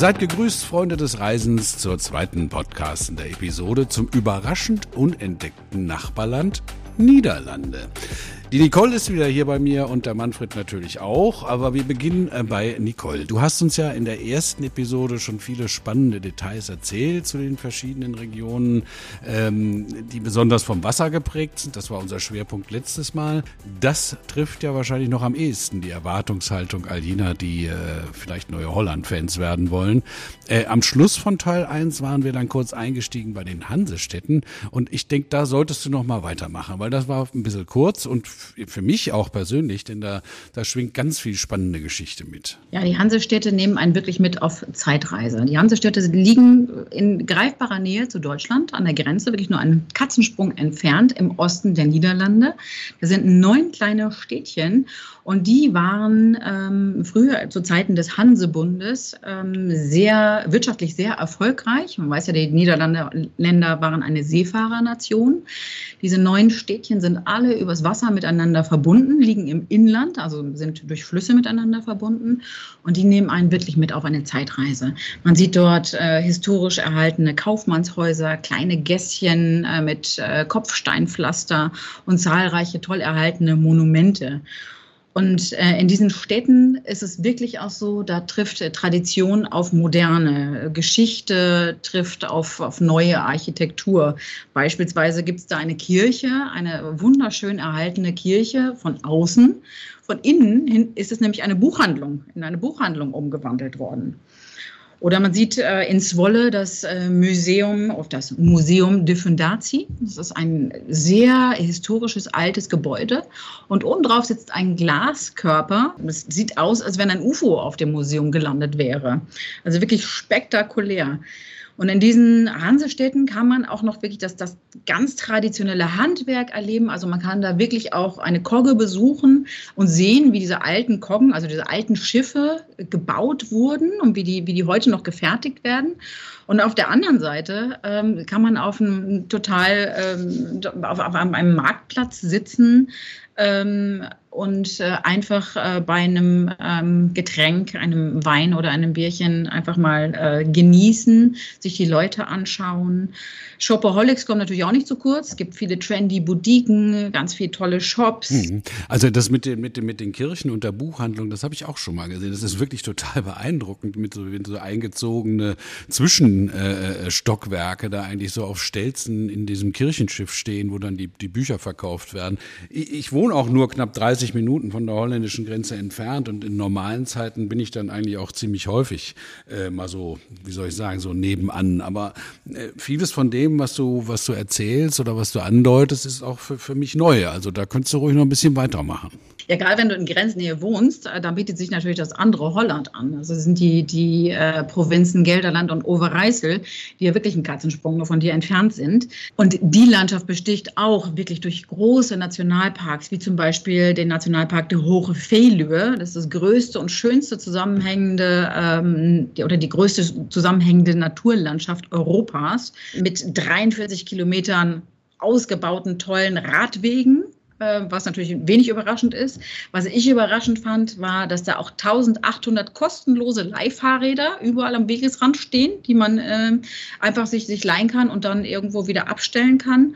Seid gegrüßt, Freunde des Reisens, zur zweiten Podcast in der Episode zum überraschend unentdeckten Nachbarland Niederlande. Die Nicole ist wieder hier bei mir und der Manfred natürlich auch, aber wir beginnen äh, bei Nicole. Du hast uns ja in der ersten Episode schon viele spannende Details erzählt zu den verschiedenen Regionen, ähm, die besonders vom Wasser geprägt sind. Das war unser Schwerpunkt letztes Mal. Das trifft ja wahrscheinlich noch am ehesten die Erwartungshaltung all jener, die äh, vielleicht neue Holland-Fans werden wollen. Äh, am Schluss von Teil 1 waren wir dann kurz eingestiegen bei den Hansestädten und ich denke, da solltest du noch mal weitermachen, weil das war ein bisschen kurz und für mich auch persönlich, denn da, da schwingt ganz viel spannende Geschichte mit. Ja, die Hansestädte nehmen einen wirklich mit auf Zeitreise. Die Hansestädte liegen in greifbarer Nähe zu Deutschland, an der Grenze, wirklich nur einen Katzensprung entfernt im Osten der Niederlande. Da sind neun kleine Städtchen und die waren ähm, früher zu Zeiten des Hansebundes ähm, sehr wirtschaftlich sehr erfolgreich. Man weiß ja, die Niederländer waren eine Seefahrernation. Diese neun Städtchen sind alle übers Wasser miteinander verbunden, liegen im Inland, also sind durch Flüsse miteinander verbunden. Und die nehmen einen wirklich mit auf eine Zeitreise. Man sieht dort äh, historisch erhaltene Kaufmannshäuser, kleine Gässchen äh, mit äh, Kopfsteinpflaster und zahlreiche toll erhaltene Monumente. Und äh, in diesen Städten ist es wirklich auch so, da trifft äh, Tradition auf moderne, Geschichte trifft auf, auf neue Architektur. Beispielsweise gibt es da eine Kirche, eine wunderschön erhaltene Kirche von außen. Von innen hin ist es nämlich eine Buchhandlung, in eine Buchhandlung umgewandelt worden. Oder man sieht äh, in Zwolle das äh, Museum, das Museum de Fundatie. Das ist ein sehr historisches altes Gebäude. Und obendrauf sitzt ein Glaskörper. Es sieht aus, als wenn ein UFO auf dem Museum gelandet wäre. Also wirklich spektakulär. Und in diesen Hansestädten kann man auch noch wirklich das, das ganz traditionelle Handwerk erleben. Also man kann da wirklich auch eine Kogge besuchen und sehen, wie diese alten Koggen, also diese alten Schiffe gebaut wurden und wie die, wie die heute noch gefertigt werden. Und auf der anderen Seite ähm, kann man auf einem total ähm, auf, auf einem Marktplatz sitzen, ähm, und äh, einfach äh, bei einem ähm, Getränk, einem Wein oder einem Bierchen einfach mal äh, genießen, sich die Leute anschauen. Shopaholics kommen natürlich auch nicht zu kurz. Es gibt viele trendy Boutiquen, ganz viele tolle Shops. Mhm. Also das mit den, mit, den, mit den Kirchen und der Buchhandlung, das habe ich auch schon mal gesehen. Das ist wirklich total beeindruckend, mit so, so eingezogene Zwischenstockwerke äh, da eigentlich so auf Stelzen in diesem Kirchenschiff stehen, wo dann die, die Bücher verkauft werden. Ich, ich wohne auch nur knapp 30 30 Minuten von der holländischen Grenze entfernt und in normalen Zeiten bin ich dann eigentlich auch ziemlich häufig äh, mal so, wie soll ich sagen, so nebenan. Aber äh, vieles von dem, was du, was du erzählst oder was du andeutest, ist auch für, für mich neu. Also da könntest du ruhig noch ein bisschen weitermachen. Ja, gerade wenn du in Grenznähe wohnst, äh, dann bietet sich natürlich das andere Holland an. Also sind die, die äh, Provinzen Gelderland und Overijssel, die ja wirklich einen Katzensprung von dir entfernt sind. Und die Landschaft besticht auch wirklich durch große Nationalparks, wie zum Beispiel den Nationalpark der Hohe Veluwe. Das ist das größte und schönste zusammenhängende ähm, oder die größte zusammenhängende Naturlandschaft Europas mit 43 Kilometern ausgebauten tollen Radwegen äh, was natürlich wenig überraschend ist. Was ich überraschend fand, war, dass da auch 1800 kostenlose Leihfahrräder überall am Wegesrand stehen, die man äh, einfach sich, sich leihen kann und dann irgendwo wieder abstellen kann.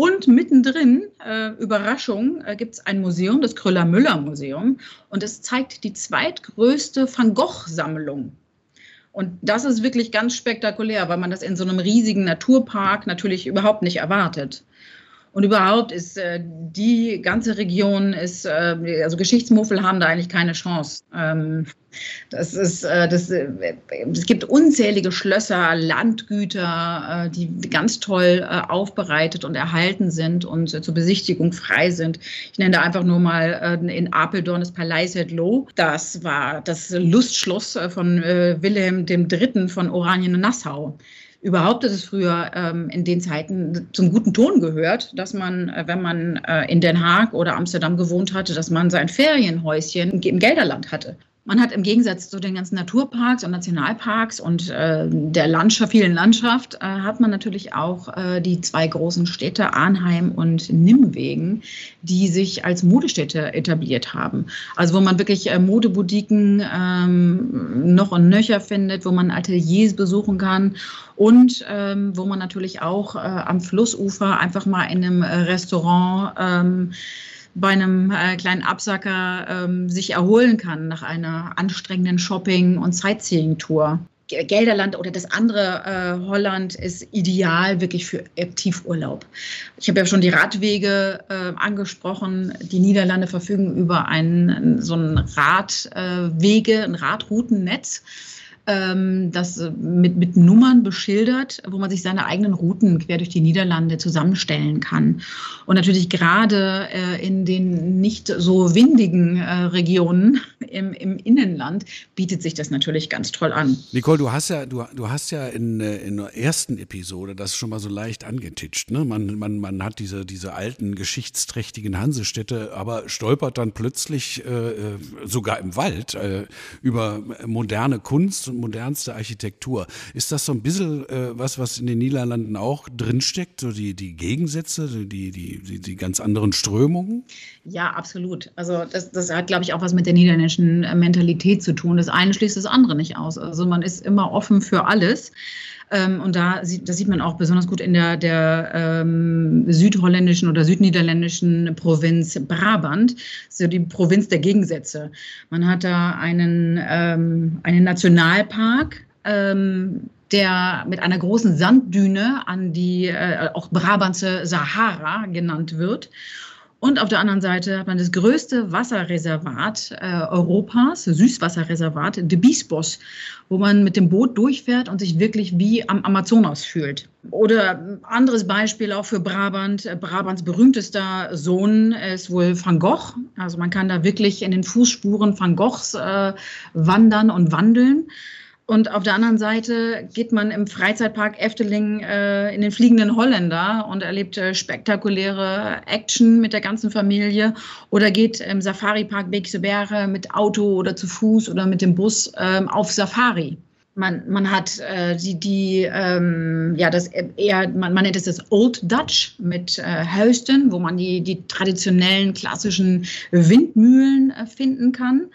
Und mittendrin, äh, Überraschung, äh, gibt es ein Museum, das Kröller-Müller-Museum. Und es zeigt die zweitgrößte Van Gogh-Sammlung. Und das ist wirklich ganz spektakulär, weil man das in so einem riesigen Naturpark natürlich überhaupt nicht erwartet. Und überhaupt ist äh, die ganze Region ist, äh, also Geschichtsmuffel haben da eigentlich keine Chance. Ähm, das ist, äh, das, äh, es gibt unzählige Schlösser, Landgüter, äh, die ganz toll äh, aufbereitet und erhalten sind und zur Besichtigung frei sind. Ich nenne da einfach nur mal in Apeldoorn das Palais het Loo. Das war das Lustschloss von Wilhelm III. von Oranien-Nassau. Überhaupt ist es früher ähm, in den Zeiten zum guten Ton gehört, dass man, äh, wenn man äh, in Den Haag oder Amsterdam gewohnt hatte, dass man sein Ferienhäuschen im Gelderland hatte. Man hat im Gegensatz zu den ganzen Naturparks und Nationalparks und äh, der Landschaft, vielen Landschaft, äh, hat man natürlich auch äh, die zwei großen Städte Arnheim und Nimwegen, die sich als Modestädte etabliert haben. Also wo man wirklich äh, Modeboutiquen ähm, noch und nöcher findet, wo man Ateliers besuchen kann und ähm, wo man natürlich auch äh, am Flussufer einfach mal in einem äh, Restaurant ähm, bei einem äh, kleinen Absacker ähm, sich erholen kann nach einer anstrengenden Shopping- und Sightseeing-Tour. Gelderland oder das andere äh, Holland ist ideal wirklich für Aktivurlaub. Ich habe ja schon die Radwege äh, angesprochen. Die Niederlande verfügen über ein so ein Radwege, ein Radroutennetz ähm, das äh, mit, mit Nummern beschildert, wo man sich seine eigenen Routen quer durch die Niederlande zusammenstellen kann. Und natürlich gerade äh, in den nicht so windigen äh, Regionen im, im Innenland bietet sich das natürlich ganz toll an. Nicole, du hast ja, du, du hast ja in, äh, in der ersten Episode das schon mal so leicht angetitscht. Ne? Man, man, man hat diese, diese alten, geschichtsträchtigen Hansestädte, aber stolpert dann plötzlich äh, äh sogar im Wald über moderne Kunst und modernste Architektur. Ist das so ein bisschen äh, was, was in den Niederlanden auch drinsteckt, so die, die Gegensätze, die, die, die, die ganz anderen Strömungen? Ja, absolut. Also das, das hat, glaube ich, auch was mit der niederländischen Mentalität zu tun. Das eine schließt das andere nicht aus. Also man ist immer offen für alles. Ähm, und da sieht, das sieht man auch besonders gut in der, der ähm, südholländischen oder südniederländischen Provinz Brabant, so die Provinz der Gegensätze. Man hat da einen, ähm, einen Nationalpark, ähm, der mit einer großen Sanddüne an die äh, auch Brabantse Sahara genannt wird. Und auf der anderen Seite hat man das größte Wasserreservat äh, Europas, Süßwasserreservat, de Biesbos, wo man mit dem Boot durchfährt und sich wirklich wie am Amazonas fühlt. Oder anderes Beispiel auch für Brabant. Brabants berühmtester Sohn ist wohl Van Gogh. Also man kann da wirklich in den Fußspuren Van Goghs äh, wandern und wandeln. Und auf der anderen Seite geht man im Freizeitpark Efteling äh, in den fliegenden Holländer und erlebt äh, spektakuläre Action mit der ganzen Familie oder geht im Safari-Park Beekse Berge mit Auto oder zu Fuß oder mit dem Bus ähm, auf Safari. Man, man hat äh, die, die ähm, ja, das eher, man, man nennt es das Old Dutch mit äh, Heusden, wo man die, die traditionellen klassischen Windmühlen äh, finden kann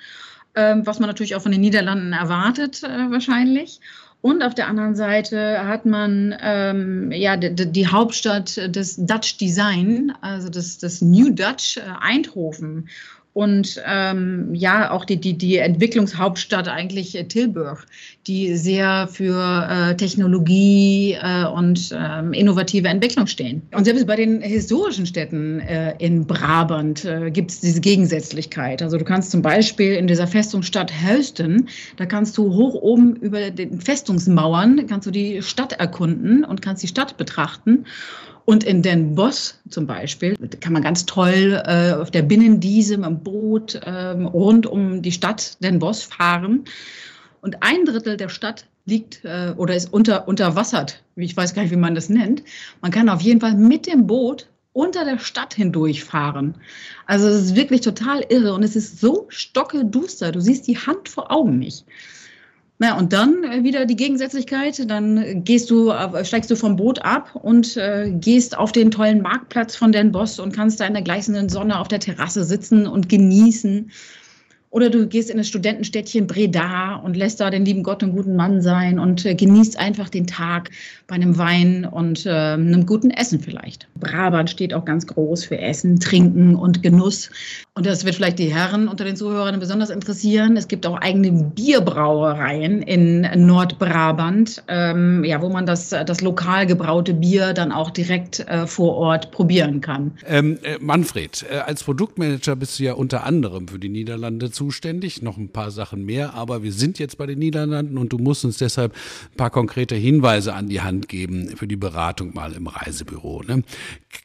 was man natürlich auch von den Niederlanden erwartet äh, wahrscheinlich. Und auf der anderen Seite hat man ähm, ja die, Hauptstadt des Dutch Design, also das, das New Dutch äh, Eindhoven und ähm, ja auch die, die, die Entwicklungshauptstadt eigentlich äh, Tilburg, die sehr für äh, Technologie äh, und ähm, innovative Entwicklung stehen. Und selbst bei den historischen Städten äh, in Brabant äh, gibt es diese Gegensätzlichkeit. Also du kannst zum Beispiel in dieser Festungsstadt Hölsten, da kannst du hoch oben über den Festungsmauern, kannst du die Stadt erkunden und kannst die Stadt betrachten. Und in Den Bosch zum Beispiel kann man ganz toll äh, auf der Binnendiese mit dem Boot ähm, rund um die Stadt Den Bosch fahren. Und ein Drittel der Stadt liegt äh, oder ist unter, unterwassert. Ich weiß gar nicht, wie man das nennt. Man kann auf jeden Fall mit dem Boot unter der Stadt hindurchfahren. Also es ist wirklich total irre und es ist so stockeduster. Du siehst die Hand vor Augen nicht. Na, und dann äh, wieder die Gegensätzlichkeit. Dann gehst du, äh, steigst du vom Boot ab und äh, gehst auf den tollen Marktplatz von Den Boss und kannst da in der gleißenden Sonne auf der Terrasse sitzen und genießen. Oder du gehst in das Studentenstädtchen Breda und lässt da den lieben Gott einen guten Mann sein und äh, genießt einfach den Tag bei einem Wein und äh, einem guten Essen vielleicht. Brabant steht auch ganz groß für Essen, Trinken und Genuss. Und das wird vielleicht die Herren unter den Zuhörern besonders interessieren. Es gibt auch eigene Bierbrauereien in Nordbrabant, ähm, ja, wo man das, das lokal gebraute Bier dann auch direkt äh, vor Ort probieren kann. Ähm, äh, Manfred, äh, als Produktmanager bist du ja unter anderem für die Niederlande zu zuständig, noch ein paar Sachen mehr, aber wir sind jetzt bei den Niederlanden und du musst uns deshalb ein paar konkrete Hinweise an die Hand geben für die Beratung mal im Reisebüro. Ne?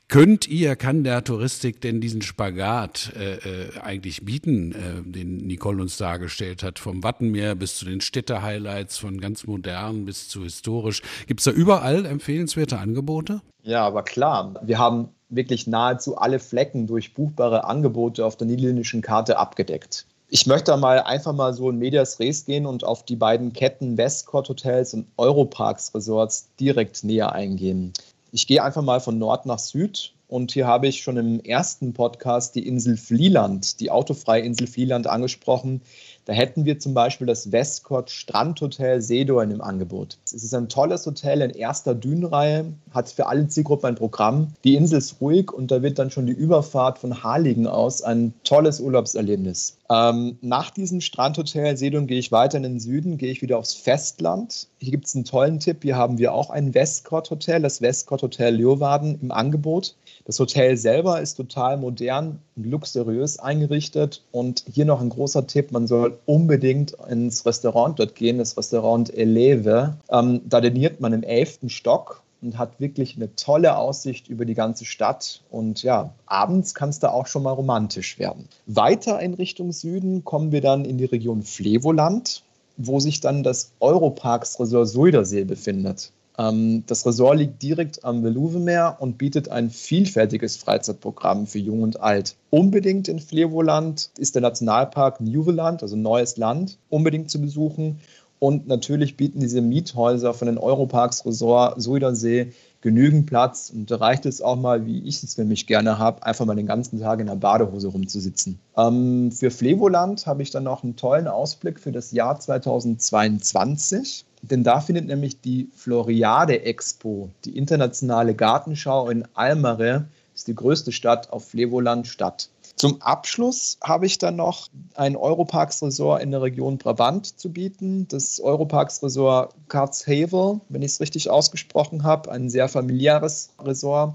Könnt ihr, kann der Touristik denn diesen Spagat äh, äh, eigentlich bieten, äh, den Nicole uns dargestellt hat, vom Wattenmeer bis zu den Städte-Highlights, von ganz modern bis zu historisch? Gibt es da überall empfehlenswerte Angebote? Ja, aber klar. Wir haben wirklich nahezu alle Flecken durch buchbare Angebote auf der niederländischen Karte abgedeckt. Ich möchte mal einfach mal so in Medias Res gehen und auf die beiden Ketten Westcourt Hotels und Europarks Resorts direkt näher eingehen. Ich gehe einfach mal von Nord nach Süd und hier habe ich schon im ersten Podcast die Insel Flieland, die autofreie Insel Flieland angesprochen. Da hätten wir zum Beispiel das Westcourt Strandhotel Sedorn im Angebot. Es ist ein tolles Hotel in erster Dünenreihe, hat für alle Zielgruppen ein Programm. Die Insel ist ruhig und da wird dann schon die Überfahrt von Harlingen aus ein tolles Urlaubserlebnis. Ähm, nach diesem Strandhotel Sedon gehe ich weiter in den Süden, gehe ich wieder aufs Festland. Hier gibt es einen tollen Tipp. Hier haben wir auch ein Westcourt Hotel, das Westcourt Hotel Leeuwarden im Angebot. Das Hotel selber ist total modern und luxuriös eingerichtet. Und hier noch ein großer Tipp: Man soll unbedingt ins Restaurant dort gehen, das Restaurant Eleve. Ähm, da diniert man im elften Stock und hat wirklich eine tolle Aussicht über die ganze Stadt. Und ja, abends kann es da auch schon mal romantisch werden. Weiter in Richtung Süden kommen wir dann in die Region Flevoland, wo sich dann das Europarks Resort Suldersee befindet. Ähm, das Resort liegt direkt am Veluwemeer und bietet ein vielfältiges Freizeitprogramm für Jung und Alt. Unbedingt in Flevoland ist der Nationalpark Newland, also Neues Land, unbedingt zu besuchen. Und natürlich bieten diese Miethäuser von den Europarks Resort Suidersee genügend Platz. Und da reicht es auch mal, wie ich es nämlich gerne habe, einfach mal den ganzen Tag in der Badehose rumzusitzen. Ähm, für Flevoland habe ich dann noch einen tollen Ausblick für das Jahr 2022. Denn da findet nämlich die Floriade Expo, die internationale Gartenschau in Almere, ist die größte Stadt auf Flevoland, statt. Zum Abschluss habe ich dann noch ein Europarks Resort in der Region Brabant zu bieten. Das Europarks Resort Katzhevel, wenn ich es richtig ausgesprochen habe, ein sehr familiäres Resort.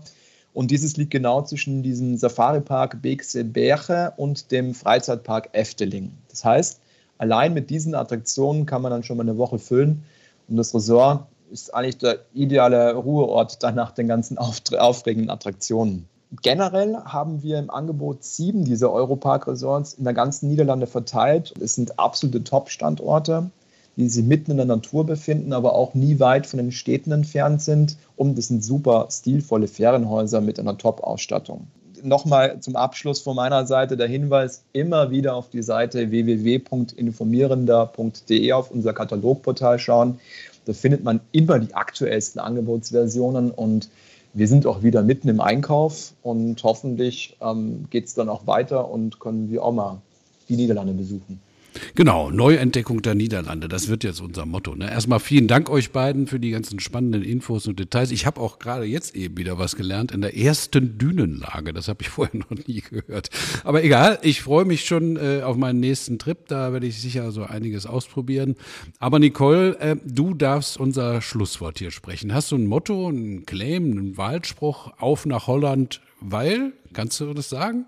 Und dieses liegt genau zwischen diesem Safari-Park Beekse Berge und dem Freizeitpark Efteling. Das heißt, allein mit diesen Attraktionen kann man dann schon mal eine Woche füllen. Und das Resort ist eigentlich der ideale Ruheort dann nach den ganzen aufregenden Attraktionen. Generell haben wir im Angebot sieben dieser Europark-Resorts in der ganzen Niederlande verteilt. Es sind absolute Top-Standorte, die sich mitten in der Natur befinden, aber auch nie weit von den Städten entfernt sind. Und es sind super stilvolle Ferienhäuser mit einer Top-Ausstattung. Nochmal zum Abschluss von meiner Seite der Hinweis, immer wieder auf die Seite www.informierender.de auf unser Katalogportal schauen. Da findet man immer die aktuellsten Angebotsversionen und wir sind auch wieder mitten im Einkauf und hoffentlich ähm, geht es dann auch weiter und können wir auch mal die Niederlande besuchen. Genau, Neuentdeckung der Niederlande, das wird jetzt unser Motto. Ne? Erstmal vielen Dank euch beiden für die ganzen spannenden Infos und Details. Ich habe auch gerade jetzt eben wieder was gelernt in der ersten Dünenlage. Das habe ich vorher noch nie gehört. Aber egal, ich freue mich schon äh, auf meinen nächsten Trip. Da werde ich sicher so einiges ausprobieren. Aber Nicole, äh, du darfst unser Schlusswort hier sprechen. Hast du ein Motto, einen Claim, einen Wahlspruch auf nach Holland, weil Kannst du das sagen?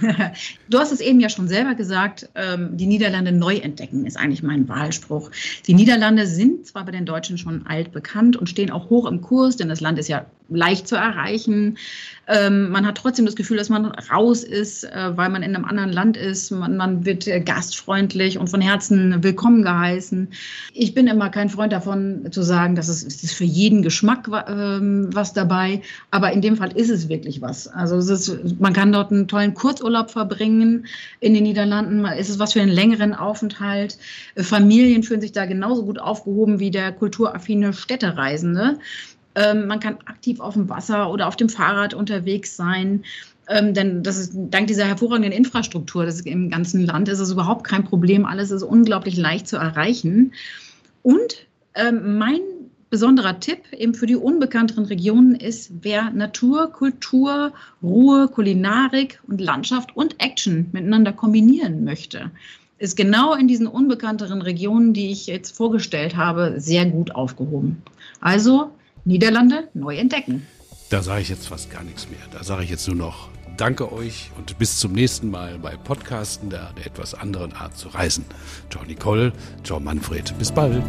du hast es eben ja schon selber gesagt, ähm, die Niederlande neu entdecken ist eigentlich mein Wahlspruch. Die Niederlande sind zwar bei den Deutschen schon alt bekannt und stehen auch hoch im Kurs, denn das Land ist ja leicht zu erreichen. Ähm, man hat trotzdem das Gefühl, dass man raus ist, äh, weil man in einem anderen Land ist. Man, wird äh, gastfreundlich und von Herzen willkommen geheißen. Ich bin immer kein Freund davon zu sagen, dass es, es ist für jeden Geschmack äh, was dabei, aber in dem Fall ist es wirklich was. Also es ist man kann dort einen tollen Kurzurlaub verbringen in den Niederlanden. Ist es was für einen längeren Aufenthalt? Familien fühlen sich da genauso gut aufgehoben wie der kulturaffine Städtereisende. Ähm, man kann aktiv auf dem Wasser oder auf dem Fahrrad unterwegs sein. Ähm, denn das ist dank dieser hervorragenden Infrastruktur das im ganzen Land ist es überhaupt kein Problem. Alles ist unglaublich leicht zu erreichen. Und ähm, mein besonderer Tipp eben für die unbekannteren Regionen ist, wer Natur, Kultur, Ruhe, Kulinarik und Landschaft und Action miteinander kombinieren möchte, ist genau in diesen unbekannteren Regionen, die ich jetzt vorgestellt habe, sehr gut aufgehoben. Also Niederlande neu entdecken. Da sage ich jetzt fast gar nichts mehr. Da sage ich jetzt nur noch Danke euch und bis zum nächsten Mal bei Podcasten der, der etwas anderen Art zu reisen. Ciao Nicole, ciao Manfred, bis bald.